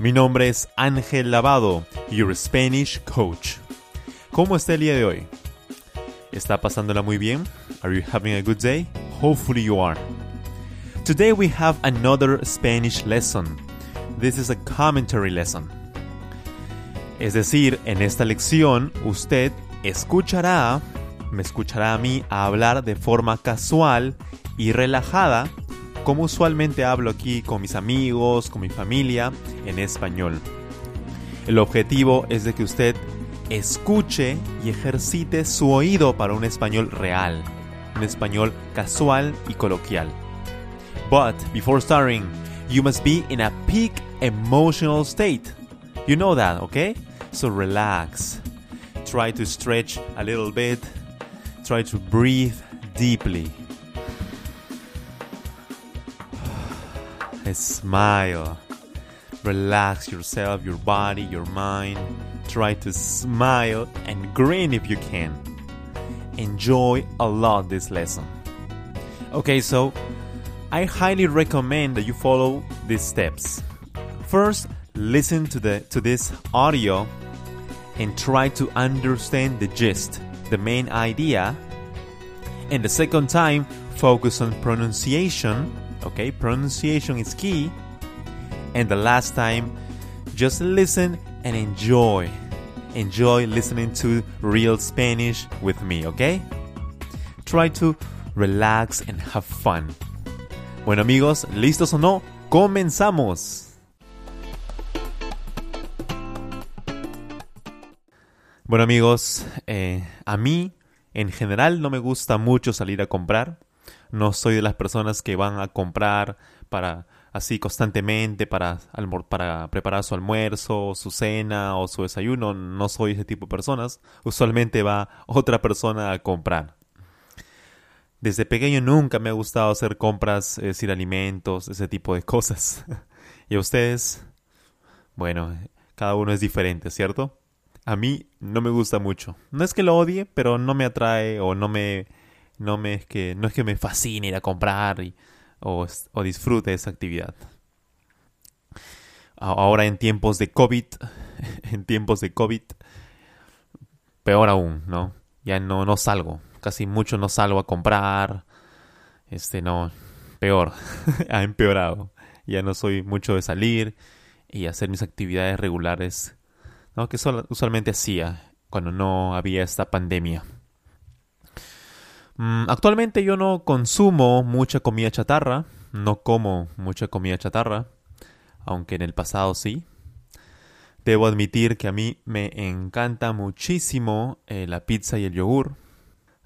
Mi nombre es Ángel Lavado, your Spanish coach. ¿Cómo está el día de hoy? ¿Está pasándola muy bien? Are you having a good day? Hopefully you are. Today we have another Spanish lesson. This is a commentary lesson. Es decir, en esta lección usted escuchará, me escuchará a mí a hablar de forma casual y relajada, como usualmente hablo aquí con mis amigos, con mi familia, en español. El objetivo es de que usted escuche y ejercite su oído para un español real, un español casual y coloquial. But before starting, you must be in a peak emotional state. You know that, okay? So relax. Try to stretch a little bit. Try to breathe deeply. Smile. Relax yourself, your body, your mind. Try to smile and grin if you can. Enjoy a lot this lesson. Okay, so I highly recommend that you follow these steps. First, listen to the to this audio and try to understand the gist, the main idea. And the second time, focus on pronunciation. Okay, pronunciation is key. And the last time, just listen and enjoy. Enjoy listening to real Spanish with me, okay? Try to relax and have fun. Bueno amigos, ¿listos o no? ¡Comenzamos! Bueno amigos, eh, a mí en general no me gusta mucho salir a comprar. No soy de las personas que van a comprar para así constantemente para, para preparar su almuerzo, su cena o su desayuno. No soy ese tipo de personas. Usualmente va otra persona a comprar. Desde pequeño nunca me ha gustado hacer compras, es decir, alimentos, ese tipo de cosas. ¿Y a ustedes? Bueno, cada uno es diferente, ¿cierto? A mí no me gusta mucho. No es que lo odie, pero no me atrae o no me no me es que no es que me fascine ir a comprar o, o disfrute esa actividad. Ahora en tiempos de COVID, en tiempos de COVID, peor aún, ¿no? Ya no, no salgo casi mucho no salgo a comprar. Este, no, peor, ha empeorado. Ya no soy mucho de salir y hacer mis actividades regulares, ¿no? que usualmente hacía cuando no había esta pandemia. Mm, actualmente yo no consumo mucha comida chatarra, no como mucha comida chatarra, aunque en el pasado sí. Debo admitir que a mí me encanta muchísimo eh, la pizza y el yogur.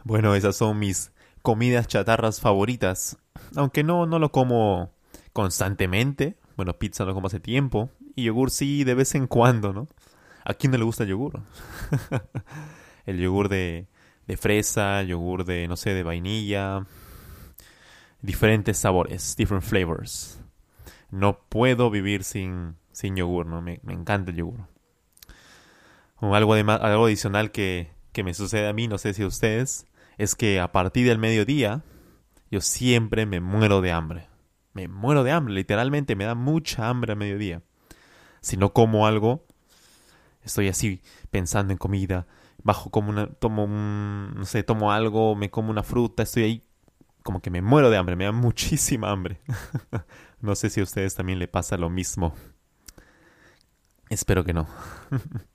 Bueno, esas son mis comidas chatarras favoritas. Aunque no, no lo como constantemente. Bueno, pizza lo como hace tiempo. Y yogur sí, de vez en cuando, ¿no? ¿A quién no le gusta el yogur? el yogur de, de fresa, yogur de, no sé, de vainilla. Diferentes sabores, different flavors. No puedo vivir sin, sin yogur, ¿no? Me, me encanta el yogur. Algo, algo adicional que, que me sucede a mí, no sé si a ustedes, es que a partir del mediodía yo siempre me muero de hambre. Me muero de hambre, literalmente me da mucha hambre a mediodía. Si no como algo, estoy así pensando en comida, bajo como una tomo un no sé, tomo algo, me como una fruta, estoy ahí como que me muero de hambre, me da muchísima hambre. no sé si a ustedes también le pasa lo mismo. Espero que no.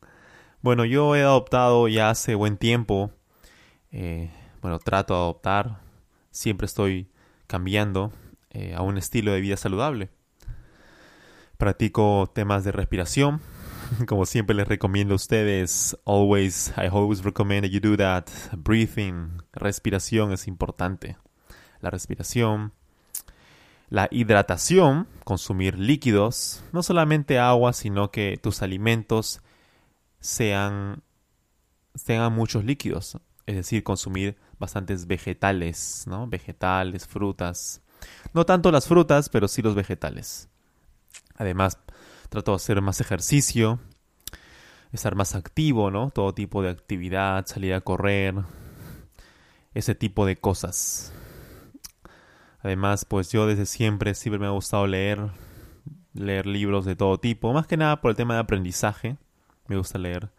Bueno, yo he adoptado ya hace buen tiempo, eh, bueno, trato de adoptar, siempre estoy cambiando eh, a un estilo de vida saludable. Practico temas de respiración, como siempre les recomiendo a ustedes, always, I always recommend that you do that. Breathing, respiración es importante. La respiración, la hidratación, consumir líquidos, no solamente agua, sino que tus alimentos sean tengan muchos líquidos, es decir, consumir bastantes vegetales, ¿no? Vegetales, frutas. No tanto las frutas, pero sí los vegetales. Además, trato de hacer más ejercicio, estar más activo, ¿no? Todo tipo de actividad, salir a correr, ese tipo de cosas. Además, pues yo desde siempre siempre me ha gustado leer, leer libros de todo tipo, más que nada por el tema de aprendizaje, me gusta leer.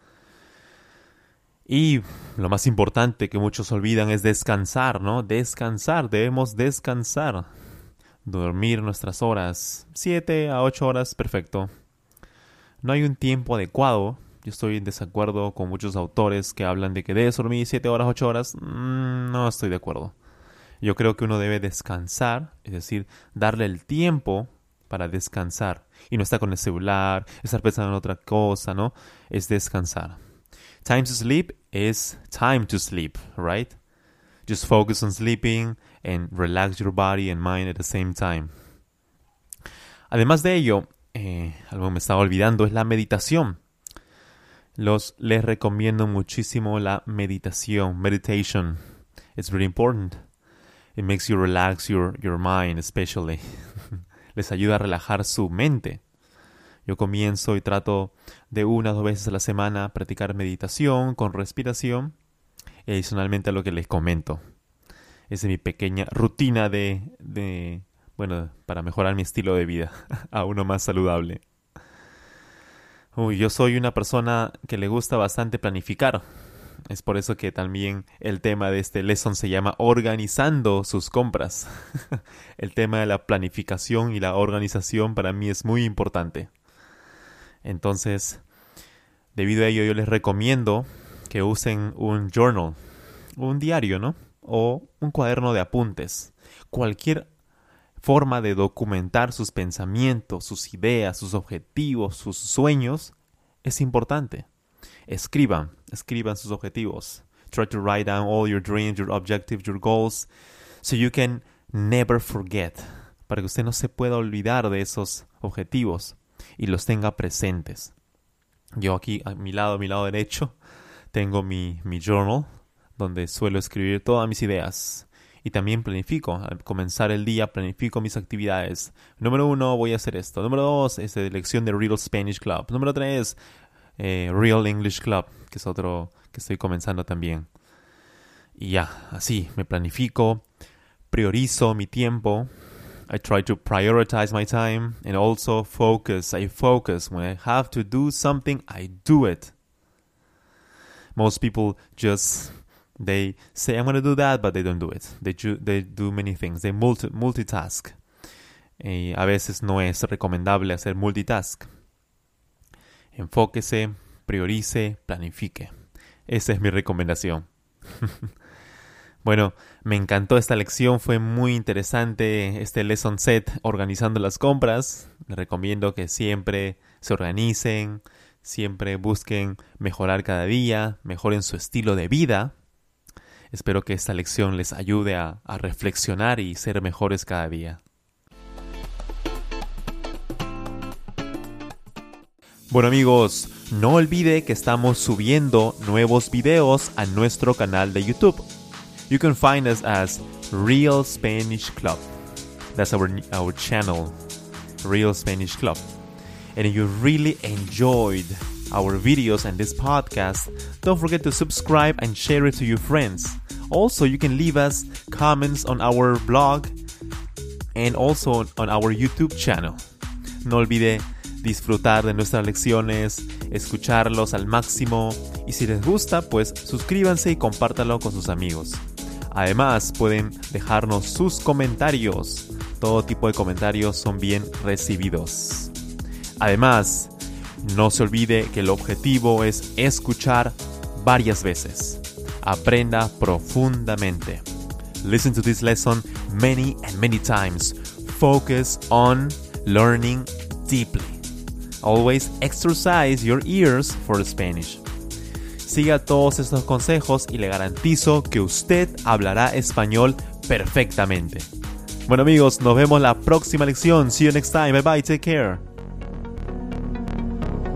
Y lo más importante que muchos olvidan es descansar, ¿no? Descansar, debemos descansar. Dormir nuestras horas, 7 a 8 horas, perfecto. No hay un tiempo adecuado. Yo estoy en desacuerdo con muchos autores que hablan de que debes dormir 7 horas, 8 horas. Mm, no estoy de acuerdo. Yo creo que uno debe descansar, es decir, darle el tiempo para descansar y no estar con el celular, estar pensando en otra cosa, ¿no? Es descansar. Time to sleep is time to sleep, right? Just focus on sleeping and relax your body and mind at the same time. Además de ello, eh, algo que me estaba olvidando es la meditación. Los les recomiendo muchísimo la meditación, meditation. It's very important. It makes you relax your, your mind, especially. Les ayuda a relajar su mente. Yo comienzo y trato de una o dos veces a la semana practicar meditación con respiración adicionalmente a lo que les comento. Es mi pequeña rutina de, de, bueno, para mejorar mi estilo de vida a uno más saludable. Uy, yo soy una persona que le gusta bastante planificar. Es por eso que también el tema de este lesson se llama organizando sus compras. el tema de la planificación y la organización para mí es muy importante. Entonces, debido a ello yo les recomiendo que usen un journal, un diario, ¿no? O un cuaderno de apuntes. Cualquier forma de documentar sus pensamientos, sus ideas, sus objetivos, sus sueños es importante. Escriban, escriban sus objetivos. Try to write down all your dreams, your objectives, your goals, so you can never forget, para que usted no se pueda olvidar de esos objetivos y los tenga presentes. Yo aquí a mi lado, a mi lado derecho, tengo mi, mi journal, donde suelo escribir todas mis ideas. Y también planifico. Al comenzar el día, planifico mis actividades. Número uno, voy a hacer esto. Número dos, es de lección de Real Spanish Club. Número tres, eh, Real English Club, que es otro que estoy comenzando también. Y ya, así, me planifico, priorizo mi tiempo. I try to prioritize my time and also focus. I focus. When I have to do something, I do it. Most people just they say I'm going to do that, but they don't do it. They do, they do many things. They multi, multitask. A veces no es recomendable hacer multitask. Enfóquese, priorice, planifique. Esa es mi recomendación. bueno, me encantó esta lección, fue muy interesante este lesson set organizando las compras. Les recomiendo que siempre se organicen, siempre busquen mejorar cada día, mejoren su estilo de vida. Espero que esta lección les ayude a, reflexionar y ser mejores cada día. Bueno amigos, no olvide que estamos subiendo nuevos videos a nuestro canal de YouTube. You can find us as Real Spanish Club. That's our our channel, Real Spanish Club. And you really enjoyed our videos and this podcast, don't forget to subscribe and share it to your friends. Also, you can leave us comments on our blog and also on our YouTube channel. No olvide disfrutar de nuestras lecciones, escucharlos al máximo y si les gusta, pues suscríbanse y compártanlo con sus amigos. Además, pueden dejarnos sus comentarios. Todo tipo de comentarios son bien recibidos. Además, No se olvide que el objetivo es escuchar varias veces. Aprenda profundamente. Listen to this lesson many and many times. Focus on learning deeply. Always exercise your ears for Spanish. Siga todos estos consejos y le garantizo que usted hablará español perfectamente. Bueno amigos, nos vemos la próxima lección. See you next time. Bye bye. Take care.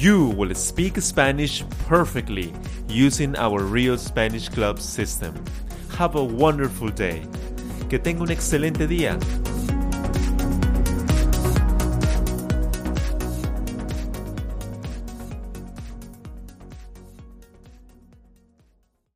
you will speak Spanish perfectly using our Real Spanish Club system. Have a wonderful day. Que tenga un excelente día.